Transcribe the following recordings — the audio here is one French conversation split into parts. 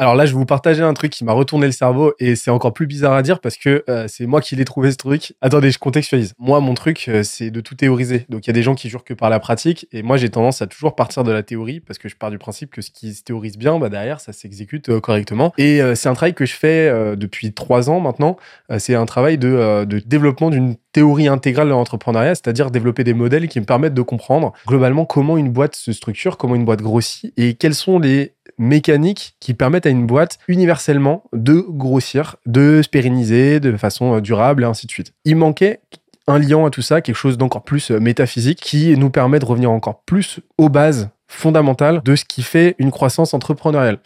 Alors là, je vais vous partager un truc qui m'a retourné le cerveau et c'est encore plus bizarre à dire parce que euh, c'est moi qui l'ai trouvé ce truc. Attendez, je contextualise. Moi, mon truc, euh, c'est de tout théoriser. Donc il y a des gens qui jurent que par la pratique et moi, j'ai tendance à toujours partir de la théorie parce que je pars du principe que ce qui se théorise bien, bah, derrière, ça s'exécute euh, correctement. Et c'est un travail que je fais depuis trois ans maintenant. c'est un travail de, de développement d'une théorie intégrale de l'entrepreneuriat, c'est-à-dire développer des modèles qui me permettent de comprendre globalement comment une boîte se structure, comment une boîte grossit et quels sont les mécaniques qui permettent à une boîte universellement de grossir, de se pérenniser de façon euh, durable et ainsi de suite. Il manquait un lien à tout ça, quelque chose d'encore plus euh, métaphysique qui nous permet de revenir encore plus aux bases fondamentales de ce qui fait une croissance entrepreneuriale.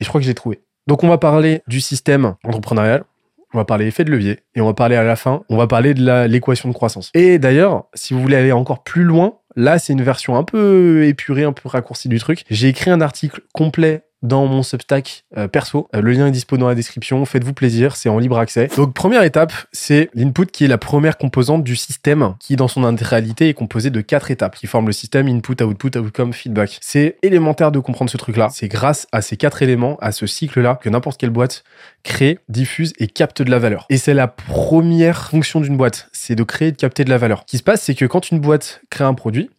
Et je crois que j'ai trouvé. Donc on va parler du système entrepreneurial, on va parler effet de levier et on va parler à la fin, on va parler de l'équation de croissance. Et d'ailleurs, si vous voulez aller encore plus loin, là c'est une version un peu épurée, un peu raccourcie du truc. J'ai écrit un article complet dans mon Substack euh, perso. Euh, le lien est dispo dans la description. Faites-vous plaisir, c'est en libre accès. Donc première étape, c'est l'input qui est la première composante du système qui dans son intégralité est composé de quatre étapes qui forment le système input, output, outcome, feedback. C'est élémentaire de comprendre ce truc-là. C'est grâce à ces quatre éléments, à ce cycle-là, que n'importe quelle boîte crée, diffuse et capte de la valeur. Et c'est la première fonction d'une boîte, c'est de créer et de capter de la valeur. Ce qui se passe, c'est que quand une boîte crée un produit,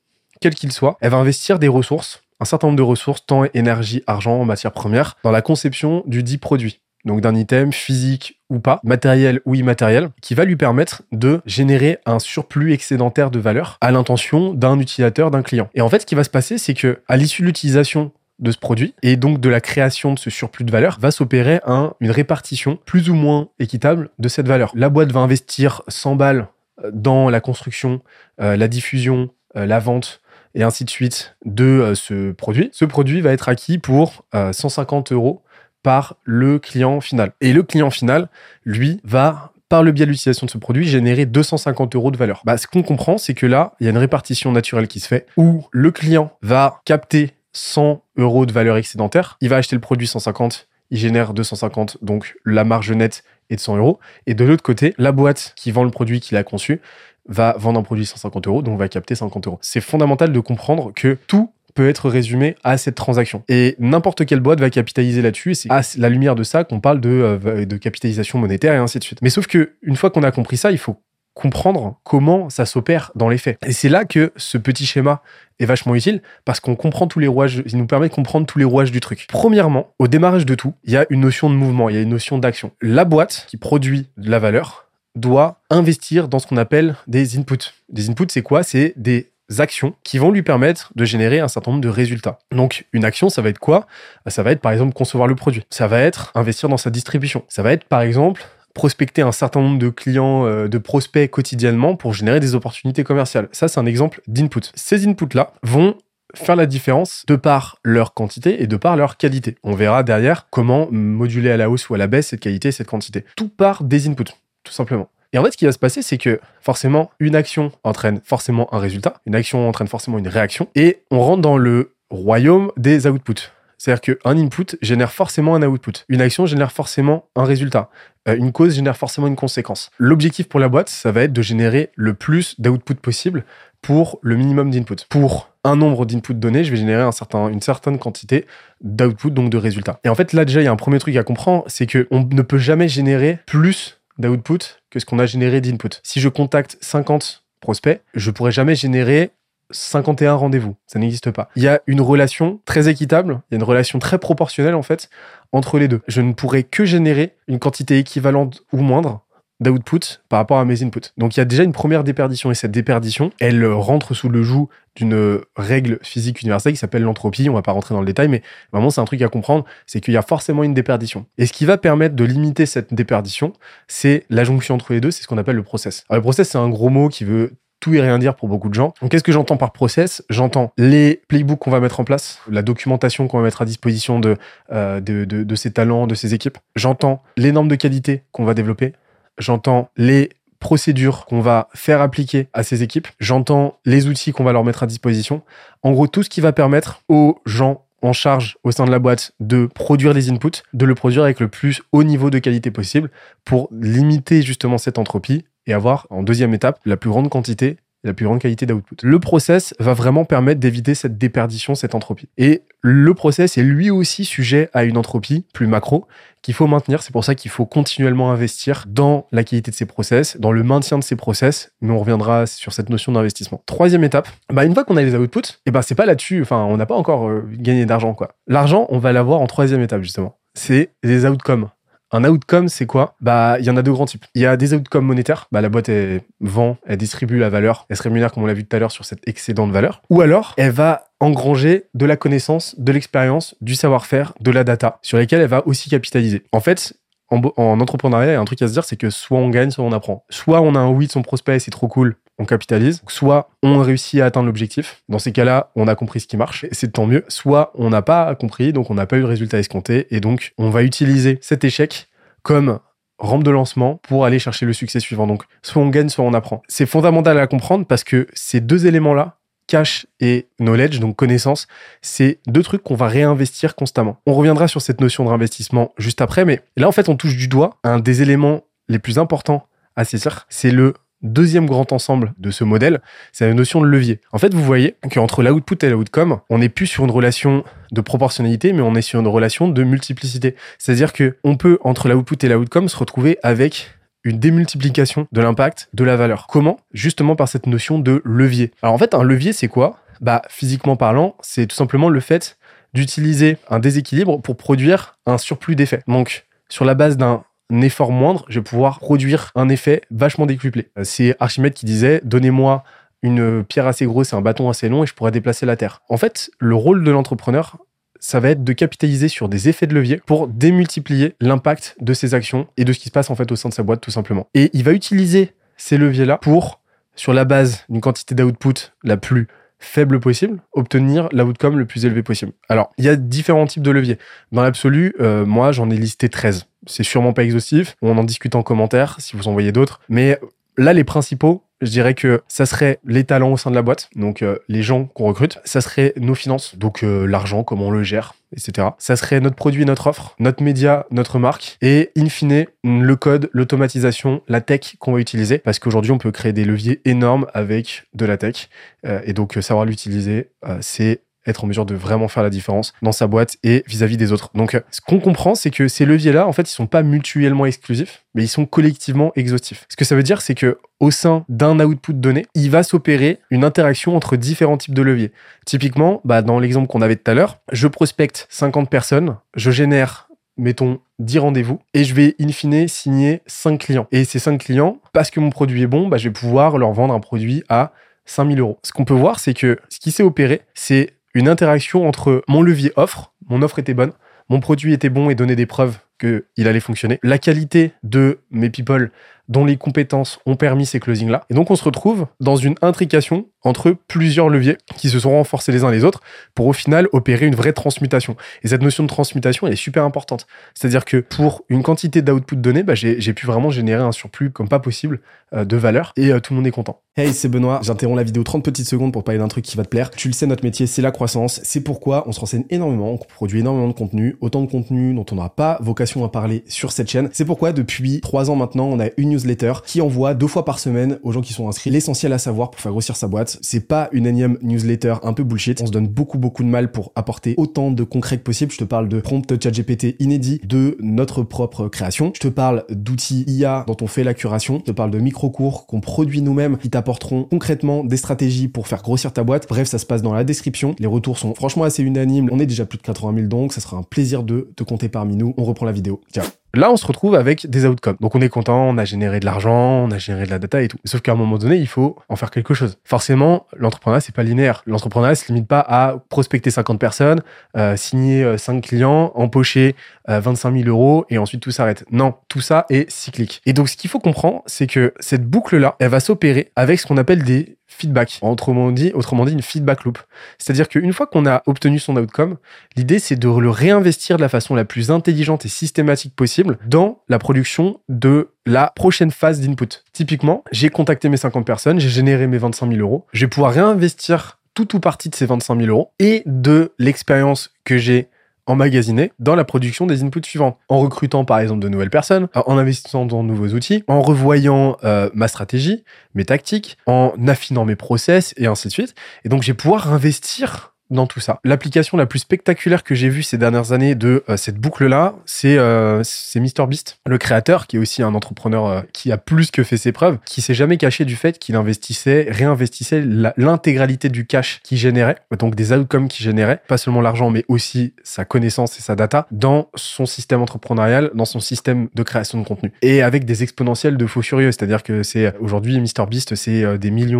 quel qu'il soit, elle va investir des ressources un certain nombre de ressources, temps, énergie, argent, matières premières, dans la conception du dit produit. Donc d'un item physique ou pas, matériel ou immatériel, qui va lui permettre de générer un surplus excédentaire de valeur à l'intention d'un utilisateur, d'un client. Et en fait, ce qui va se passer, c'est que à l'issue de l'utilisation de ce produit et donc de la création de ce surplus de valeur va s'opérer un, une répartition plus ou moins équitable de cette valeur. La boîte va investir 100 balles dans la construction, euh, la diffusion, euh, la vente et ainsi de suite de euh, ce produit. Ce produit va être acquis pour 150 euh, euros par le client final. Et le client final, lui, va par le biais de l'utilisation de ce produit, générer 250 euros de valeur. Bah, ce qu'on comprend, c'est que là, il y a une répartition naturelle qui se fait où le client va capter 100 euros de valeur excédentaire, il va acheter le produit 150, il génère 250, donc la marge nette est de 100 euros. Et de l'autre côté, la boîte qui vend le produit qu'il a conçu va vendre un produit 150 euros, donc va capter 50 euros. C'est fondamental de comprendre que tout peut être résumé à cette transaction. Et n'importe quelle boîte va capitaliser là-dessus, et c'est à la lumière de ça qu'on parle de, euh, de capitalisation monétaire et ainsi de suite. Mais sauf que une fois qu'on a compris ça, il faut comprendre comment ça s'opère dans les faits. Et c'est là que ce petit schéma est vachement utile parce qu'on comprend tous les rouages, il nous permet de comprendre tous les rouages du truc. Premièrement, au démarrage de tout, il y a une notion de mouvement, il y a une notion d'action. La boîte qui produit de la valeur, doit investir dans ce qu'on appelle des inputs. Des inputs, c'est quoi? C'est des actions qui vont lui permettre de générer un certain nombre de résultats. Donc une action, ça va être quoi? Ça va être par exemple concevoir le produit. Ça va être investir dans sa distribution. Ça va être par exemple prospecter un certain nombre de clients, euh, de prospects quotidiennement pour générer des opportunités commerciales. Ça, c'est un exemple d'input. Ces inputs-là vont faire la différence de par leur quantité et de par leur qualité. On verra derrière comment moduler à la hausse ou à la baisse cette qualité et cette quantité. Tout part des inputs tout simplement. Et en fait, ce qui va se passer, c'est que forcément, une action entraîne forcément un résultat, une action entraîne forcément une réaction, et on rentre dans le royaume des outputs. C'est-à-dire qu'un input génère forcément un output. Une action génère forcément un résultat. Euh, une cause génère forcément une conséquence. L'objectif pour la boîte, ça va être de générer le plus d'output possible pour le minimum d'input. Pour un nombre d'inputs donné, je vais générer un certain, une certaine quantité d'output, donc de résultats. Et en fait, là déjà, il y a un premier truc à comprendre, c'est qu'on ne peut jamais générer plus d'output que ce qu'on a généré d'input. Si je contacte 50 prospects, je pourrais jamais générer 51 rendez-vous. Ça n'existe pas. Il y a une relation très équitable, il y a une relation très proportionnelle en fait entre les deux. Je ne pourrais que générer une quantité équivalente ou moindre d'output par rapport à mes inputs. Donc il y a déjà une première déperdition et cette déperdition, elle rentre sous le joug d'une règle physique universelle qui s'appelle l'entropie. On va pas rentrer dans le détail, mais vraiment c'est un truc à comprendre, c'est qu'il y a forcément une déperdition. Et ce qui va permettre de limiter cette déperdition, c'est la jonction entre les deux, c'est ce qu'on appelle le process. Alors le process c'est un gros mot qui veut tout et rien dire pour beaucoup de gens. Donc, qu'est-ce que j'entends par process? J'entends les playbooks qu'on va mettre en place, la documentation qu'on va mettre à disposition de, euh, de, ces talents, de ces équipes. J'entends les normes de qualité qu'on va développer j'entends les procédures qu'on va faire appliquer à ces équipes, j'entends les outils qu'on va leur mettre à disposition. En gros, tout ce qui va permettre aux gens en charge au sein de la boîte de produire des inputs, de le produire avec le plus haut niveau de qualité possible pour limiter justement cette entropie et avoir en deuxième étape la plus grande quantité la plus grande qualité d'output. Le process va vraiment permettre d'éviter cette déperdition, cette entropie. Et le process est lui aussi sujet à une entropie plus macro qu'il faut maintenir. C'est pour ça qu'il faut continuellement investir dans la qualité de ces process, dans le maintien de ces process. Mais on reviendra sur cette notion d'investissement. Troisième étape, bah une fois qu'on a les outputs, et eh ben c'est pas là-dessus. Enfin, on n'a pas encore euh, gagné d'argent quoi. L'argent, on va l'avoir en troisième étape justement. C'est les outcomes. Un outcome, c'est quoi? Bah, il y en a deux grands types. Il y a des outcomes monétaires. Bah, la boîte elle vend, elle distribue la valeur, elle se rémunère comme on l'a vu tout à l'heure sur cet excédent de valeur. Ou alors, elle va engranger de la connaissance, de l'expérience, du savoir-faire, de la data, sur lesquelles elle va aussi capitaliser. En fait, en, en entrepreneuriat, il y a un truc à se dire, c'est que soit on gagne, soit on apprend. Soit on a un oui de son prospect c'est trop cool, on capitalise. Soit on réussit à atteindre l'objectif. Dans ces cas-là, on a compris ce qui marche, c'est tant mieux. Soit on n'a pas compris, donc on n'a pas eu le résultat escompté, et donc on va utiliser cet échec comme rampe de lancement pour aller chercher le succès suivant. Donc soit on gagne, soit on apprend. C'est fondamental à comprendre parce que ces deux éléments-là, cash et knowledge, donc connaissance, c'est deux trucs qu'on va réinvestir constamment. On reviendra sur cette notion de réinvestissement juste après, mais là en fait on touche du doigt un des éléments les plus importants à saisir, c'est le deuxième grand ensemble de ce modèle, c'est la notion de levier. En fait, vous voyez qu'entre l'output et l'outcome, on n'est plus sur une relation de proportionnalité, mais on est sur une relation de multiplicité. C'est-à-dire que on peut, entre l'output et l'outcome, se retrouver avec une démultiplication de l'impact de la valeur. Comment? Justement par cette notion de levier. Alors en fait, un levier, c'est quoi? Bah, physiquement parlant, c'est tout simplement le fait d'utiliser un déséquilibre pour produire un surplus d'effet. Donc, sur la base d'un effort moindre, je vais pouvoir produire un effet vachement décuplé. Euh, c'est Archimède qui disait Donnez-moi une pierre assez grosse et un bâton assez long et je pourrais déplacer la Terre. En fait, le rôle de l'entrepreneur, ça va être de capitaliser sur des effets de levier pour démultiplier l'impact de ses actions et de ce qui se passe en fait au sein de sa boîte tout simplement. Et il va utiliser ces leviers-là pour, sur la base d'une quantité d'output la plus faible possible, obtenir l'outcome le plus élevé possible. Alors, il y a différents types de leviers. Dans l'absolu, euh, moi, j'en ai listé 13. C'est sûrement pas exhaustif. On en discute en commentaire si vous en voyez d'autres. Mais là, les principaux, je dirais que ça serait les talents au sein de la boîte, donc euh, les gens qu'on recrute. Ça serait nos finances, donc euh, l'argent, comment on le gère, etc. Ça serait notre produit, notre offre, notre média, notre marque, et in fine, le code, l'automatisation, la tech qu'on va utiliser, parce qu'aujourd'hui, on peut créer des leviers énormes avec de la tech, euh, et donc savoir l'utiliser, c'est être en mesure de vraiment faire la différence dans sa boîte et vis-à-vis des autres. Donc, ce qu'on comprend, c'est que ces leviers-là, en fait, ils sont pas mutuellement exclusifs, mais ils sont collectivement exhaustifs. Ce que ça veut dire, c'est que au sein d'un output donné, il va s'opérer une interaction entre différents types de leviers. Typiquement, bah, dans l'exemple qu'on avait tout à l'heure, je prospecte 50 personnes, je génère mettons 10 rendez-vous et je vais in fine signer 5 clients. Et ces 5 clients, parce que mon produit est bon, bah, je vais pouvoir leur vendre un produit à 5000 euros. Ce qu'on peut voir, c'est que ce qui s'est opéré, c'est une interaction entre mon levier offre, mon offre était bonne, mon produit était bon et donnait des preuves qu'il allait fonctionner, la qualité de mes people dont les compétences ont permis ces closings-là. Et donc on se retrouve dans une intrication entre plusieurs leviers qui se sont renforcés les uns les autres pour au final opérer une vraie transmutation. Et cette notion de transmutation, elle est super importante. C'est-à-dire que pour une quantité d'output donné, bah, j'ai pu vraiment générer un surplus comme pas possible de valeur et euh, tout le monde est content. Hey, c'est Benoît. J'interromps la vidéo 30 petites secondes pour parler d'un truc qui va te plaire. Tu le sais, notre métier, c'est la croissance. C'est pourquoi on se renseigne énormément, on produit énormément de contenu, autant de contenu dont on n'aura pas vocation à parler sur cette chaîne. C'est pourquoi depuis trois ans maintenant, on a une newsletter qui envoie deux fois par semaine aux gens qui sont inscrits l'essentiel à savoir pour faire grossir sa boîte. C'est pas une énième newsletter un peu bullshit. On se donne beaucoup beaucoup de mal pour apporter autant de concret que possible. Je te parle de prompt ChatGPT inédit, de notre propre création. Je te parle d'outils IA dont on fait la curation. Je te parle de micro-cours qu'on produit nous-mêmes qui t'apporteront concrètement des stratégies pour faire grossir ta boîte. Bref, ça se passe dans la description. Les retours sont franchement assez unanimes. On est déjà plus de 80 000 donc ça sera un plaisir de te compter parmi nous. On reprend la vidéo. Ciao. Là, on se retrouve avec des outcomes. Donc, on est content, on a généré de l'argent, on a généré de la data et tout. Sauf qu'à un moment donné, il faut en faire quelque chose. Forcément, l'entrepreneuriat, c'est pas linéaire. L'entrepreneuriat se limite pas à prospecter 50 personnes, euh, signer 5 euh, clients, empocher 25 euh, 000 euros et ensuite tout s'arrête. Non, tout ça est cyclique. Et donc, ce qu'il faut comprendre, c'est que cette boucle-là, elle va s'opérer avec ce qu'on appelle des feedback. Autrement dit, autrement dit, une feedback loop. C'est-à-dire qu'une fois qu'on a obtenu son outcome, l'idée c'est de le réinvestir de la façon la plus intelligente et systématique possible dans la production de la prochaine phase d'input. Typiquement, j'ai contacté mes 50 personnes, j'ai généré mes 25 000 euros. Je vais pouvoir réinvestir tout ou partie de ces 25 000 euros et de l'expérience que j'ai emmagasinés dans la production des inputs suivants. En recrutant par exemple de nouvelles personnes, en investissant dans de nouveaux outils, en revoyant euh, ma stratégie, mes tactiques, en affinant mes process et ainsi de suite. Et donc, je vais pouvoir investir dans tout ça. L'application la plus spectaculaire que j'ai vue ces dernières années de euh, cette boucle-là, c'est euh, MrBeast, le créateur, qui est aussi un entrepreneur euh, qui a plus que fait ses preuves, qui s'est jamais caché du fait qu'il investissait, réinvestissait l'intégralité du cash qu'il générait, donc des outcomes qu'il générait, pas seulement l'argent, mais aussi sa connaissance et sa data, dans son système entrepreneurial, dans son système de création de contenu. Et avec des exponentiels de faux furieux, c'est-à-dire que c'est aujourd'hui MrBeast, c'est euh, des millions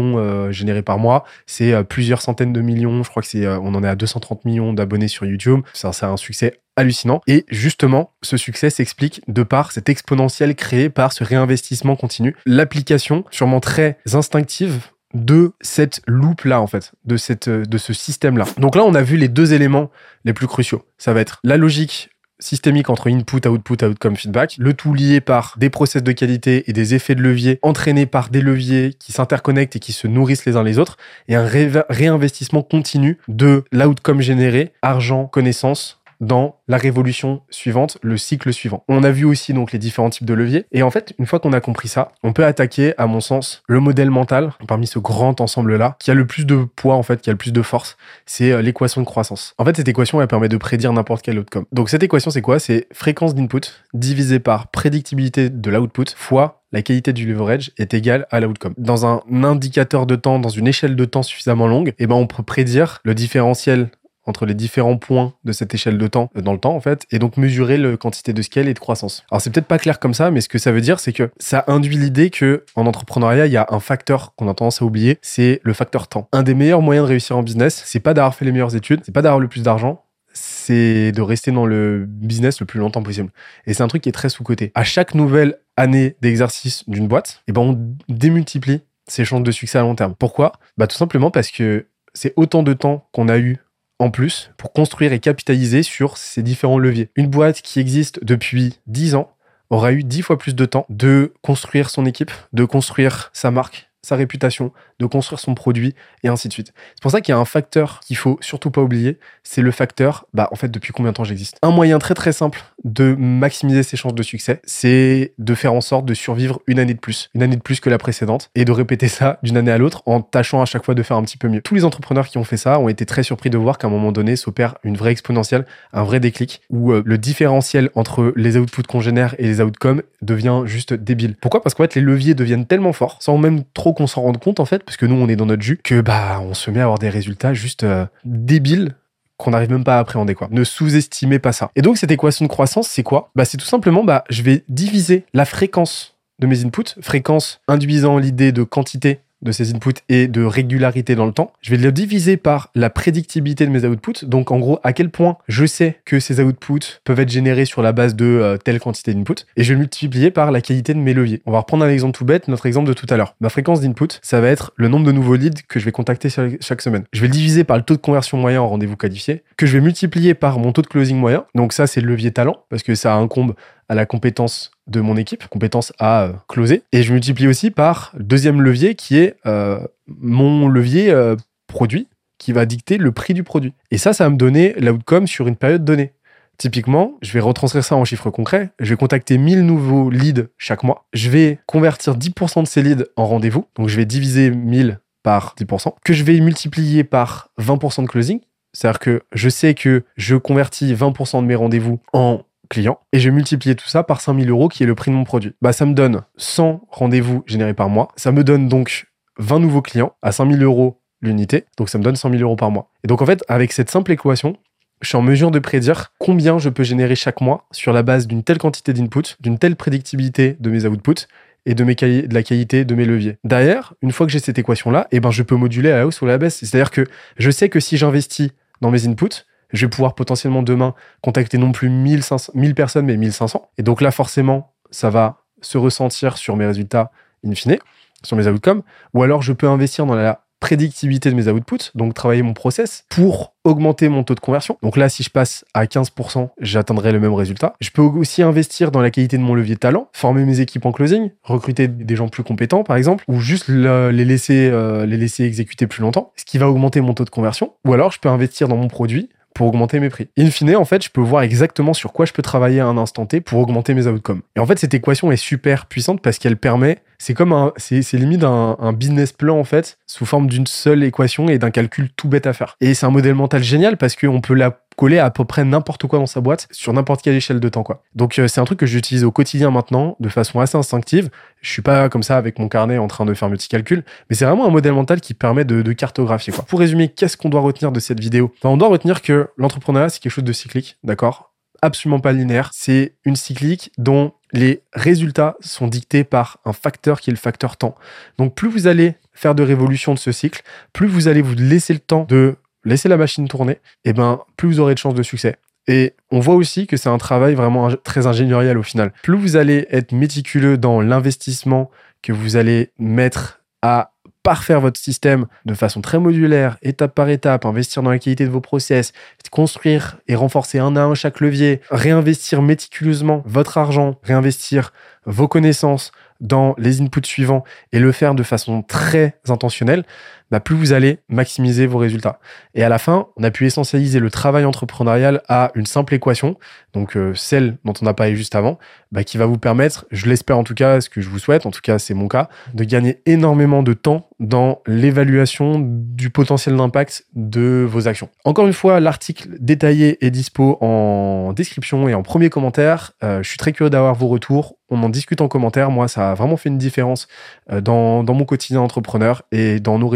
générés par mois, c'est plusieurs centaines de millions, je crois que c'est on en est à 230 millions d'abonnés sur YouTube. Ça, c'est un succès hallucinant. Et justement, ce succès s'explique de par cet exponentiel créé par ce réinvestissement continu. L'application, sûrement très instinctive, de cette loupe là en fait, de de ce système là. Donc là, on a vu les deux éléments les plus cruciaux. Ça va être la logique systémique entre input, output, outcome, feedback, le tout lié par des process de qualité et des effets de levier entraînés par des leviers qui s'interconnectent et qui se nourrissent les uns les autres, et un réinvestissement continu de l'outcome généré, argent, connaissance, dans la révolution suivante, le cycle suivant. On a vu aussi donc les différents types de leviers. Et en fait, une fois qu'on a compris ça, on peut attaquer, à mon sens, le modèle mental parmi ce grand ensemble-là, qui a le plus de poids, en fait, qui a le plus de force. C'est euh, l'équation de croissance. En fait, cette équation, elle permet de prédire n'importe quel outcome. Donc, cette équation, c'est quoi? C'est fréquence d'input divisé par prédictibilité de l'output fois la qualité du leverage est égale à l'outcome. Dans un indicateur de temps, dans une échelle de temps suffisamment longue, eh ben, on peut prédire le différentiel entre les différents points de cette échelle de temps euh, dans le temps en fait et donc mesurer la quantité de scale et de croissance. Alors c'est peut-être pas clair comme ça mais ce que ça veut dire c'est que ça induit l'idée que en entrepreneuriat il y a un facteur qu'on a tendance à oublier, c'est le facteur temps. Un des meilleurs moyens de réussir en business, c'est pas d'avoir fait les meilleures études, c'est pas d'avoir le plus d'argent, c'est de rester dans le business le plus longtemps possible. Et c'est un truc qui est très sous-coté. À chaque nouvelle année d'exercice d'une boîte, et eh ben on démultiplie ses chances de succès à long terme. Pourquoi? Bah tout simplement parce que c'est autant de temps qu'on a eu en plus pour construire et capitaliser sur ces différents leviers. Une boîte qui existe depuis 10 ans aura eu 10 fois plus de temps de construire son équipe, de construire sa marque, sa réputation, de construire son produit et ainsi de suite. C'est pour ça qu'il y a un facteur qu'il faut surtout pas oublier, c'est le facteur, bah en fait depuis combien de temps j'existe? Un moyen très très simple de maximiser ses chances de succès, c'est de faire en sorte de survivre une année de plus, une année de plus que la précédente et de répéter ça d'une année à l'autre en tâchant à chaque fois de faire un petit peu mieux. Tous les entrepreneurs qui ont fait ça ont été très surpris de voir qu'à un moment donné s'opère une vraie exponentielle, un vrai déclic où euh, le différentiel entre les outputs qu'on génère et les outcomes devient juste débile. Pourquoi? Parce qu'en fait les leviers deviennent tellement forts sans même trop qu'on s'en rende compte en fait parce que nous on est dans notre jus que bah on se met à avoir des résultats juste euh, débiles qu'on n'arrive même pas à appréhender quoi. Ne sous-estimez pas ça. Et donc cette équation de croissance, c'est quoi? Bah c'est tout simplement bah je vais diviser la fréquence de mes inputs, fréquence induisant l'idée de quantité de ces inputs et de régularité dans le temps. Je vais le diviser par la prédictibilité de mes outputs. Donc, en gros, à quel point je sais que ces outputs peuvent être générés sur la base de euh, telle quantité d'input. Et je vais le multiplier par la qualité de mes leviers. On va reprendre un exemple tout bête, notre exemple de tout à l'heure. Ma fréquence d'input, ça va être le nombre de nouveaux leads que je vais contacter chaque semaine. Je vais le diviser par le taux de conversion moyen en rendez-vous qualifié, que je vais multiplier par mon taux de closing moyen. Donc ça, c'est le levier talent, parce que ça incombe à la compétence de mon équipe, compétence à euh, closer. Et je multiplie aussi par deuxième levier qui est euh, mon levier euh, produit qui va dicter le prix du produit. Et ça, ça va me donner l'outcome sur une période donnée. Typiquement, je vais retranscrire ça en chiffres concrets. Je vais contacter 1000 nouveaux leads chaque mois. Je vais convertir 10% de ces leads en rendez-vous. Donc, je vais diviser 1000 par 10%, que je vais multiplier par 20% de closing. C'est-à-dire que je sais que je convertis 20% de mes rendez-vous en clients et je vais multiplier tout ça par 5000 euros qui est le prix de mon produit. Bah, ça me donne 100 rendez-vous générés par mois. Ça me donne donc 20 nouveaux clients à 5000 euros l'unité. Donc, ça me donne 100 000 euros par mois. Et donc, en fait, avec cette simple équation, je suis en mesure de prédire combien je peux générer chaque mois sur la base d'une telle quantité d'input, d'une telle prédictibilité de mes outputs et de, de la qualité de mes leviers. Derrière, une fois que j'ai cette équation-là, eh ben, je peux moduler à la hausse ou à la baisse. C'est-à-dire que je sais que si j'investis dans mes inputs, je vais pouvoir potentiellement demain contacter non plus 1500, 1000 personnes, mais 1500. Et donc là, forcément, ça va se ressentir sur mes résultats in fine, sur mes outcomes. Ou alors, je peux investir dans la prédictibilité de mes outputs, donc travailler mon process pour augmenter mon taux de conversion. Donc là, si je passe à 15%, j'atteindrai le même résultat. Je peux aussi investir dans la qualité de mon levier de talent, former mes équipes en closing, recruter des gens plus compétents, par exemple, ou juste les, laisser, euh, les laisser exécuter plus longtemps, ce qui va augmenter mon taux de conversion. Ou alors, je peux investir dans mon produit pour augmenter mes prix. In fine, en fait, je peux voir exactement sur quoi je peux travailler à un instant T pour augmenter mes outcomes. Et en fait, cette équation est super puissante parce qu'elle permet, c'est comme un, c'est, limite un, business plan en fait, sous forme d'une seule équation et d'un calcul tout bête à faire. Et c'est un modèle mental génial parce qu'on peut la coller à peu près n'importe quoi dans sa boîte sur n'importe quelle échelle de temps quoi. Donc euh, c'est un truc que j'utilise au quotidien maintenant de façon assez instinctive. Je suis pas comme ça avec mon carnet en train de faire mes petits calculs, mais c'est vraiment un modèle mental qui permet de, cartographier quoi. Pour résumer, qu'est-ce qu'on doit retenir de cette vidéo? On doit retenir que l'entrepreneuriat c'est quelque chose de cyclique, d'accord? Absolument pas linéaire. C'est une cyclique dont les résultats sont dictés par un facteur qui est le facteur temps. Donc plus vous allez faire de révolution de ce cycle, plus vous allez vous laisser le temps de laissez la machine tourner, et eh ben, plus vous aurez de chances de succès. Et on voit aussi que c'est un travail vraiment très ingénieriel au final. Plus vous allez être méticuleux dans l'investissement que vous allez mettre à parfaire votre système de façon très modulaire, étape par étape, investir dans la qualité de vos process, construire et renforcer un à un chaque levier, réinvestir méticuleusement votre argent, réinvestir vos connaissances dans les inputs suivants et le faire de façon très intentionnelle, bah, plus vous allez maximiser vos résultats. Et à la fin, on a pu essentialiser le travail entrepreneurial à une simple équation, donc euh, celle dont on a parlé juste avant, bah, qui va vous permettre, je l'espère en tout cas, ce que je vous souhaite, en tout cas c'est mon cas, de gagner énormément de temps dans l'évaluation du potentiel d'impact de vos actions. Encore une fois, l'article détaillé est dispo en description et en premier commentaire. Euh, je suis très curieux d'avoir vos retours. On en discute en commentaire. Moi, ça a vraiment fait une différence euh, dans, dans mon quotidien entrepreneur et dans nos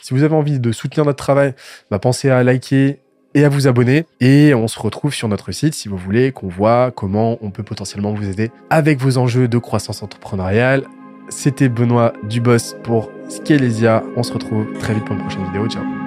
si vous avez envie de soutenir notre travail, bah, pensez à liker et à vous abonner. Et on se retrouve sur notre site si vous voulez qu'on voit comment on peut potentiellement vous aider avec vos enjeux de croissance entrepreneuriale. C'était Benoît Dubos pour Scalesia. On se retrouve très vite pour une prochaine vidéo. Ciao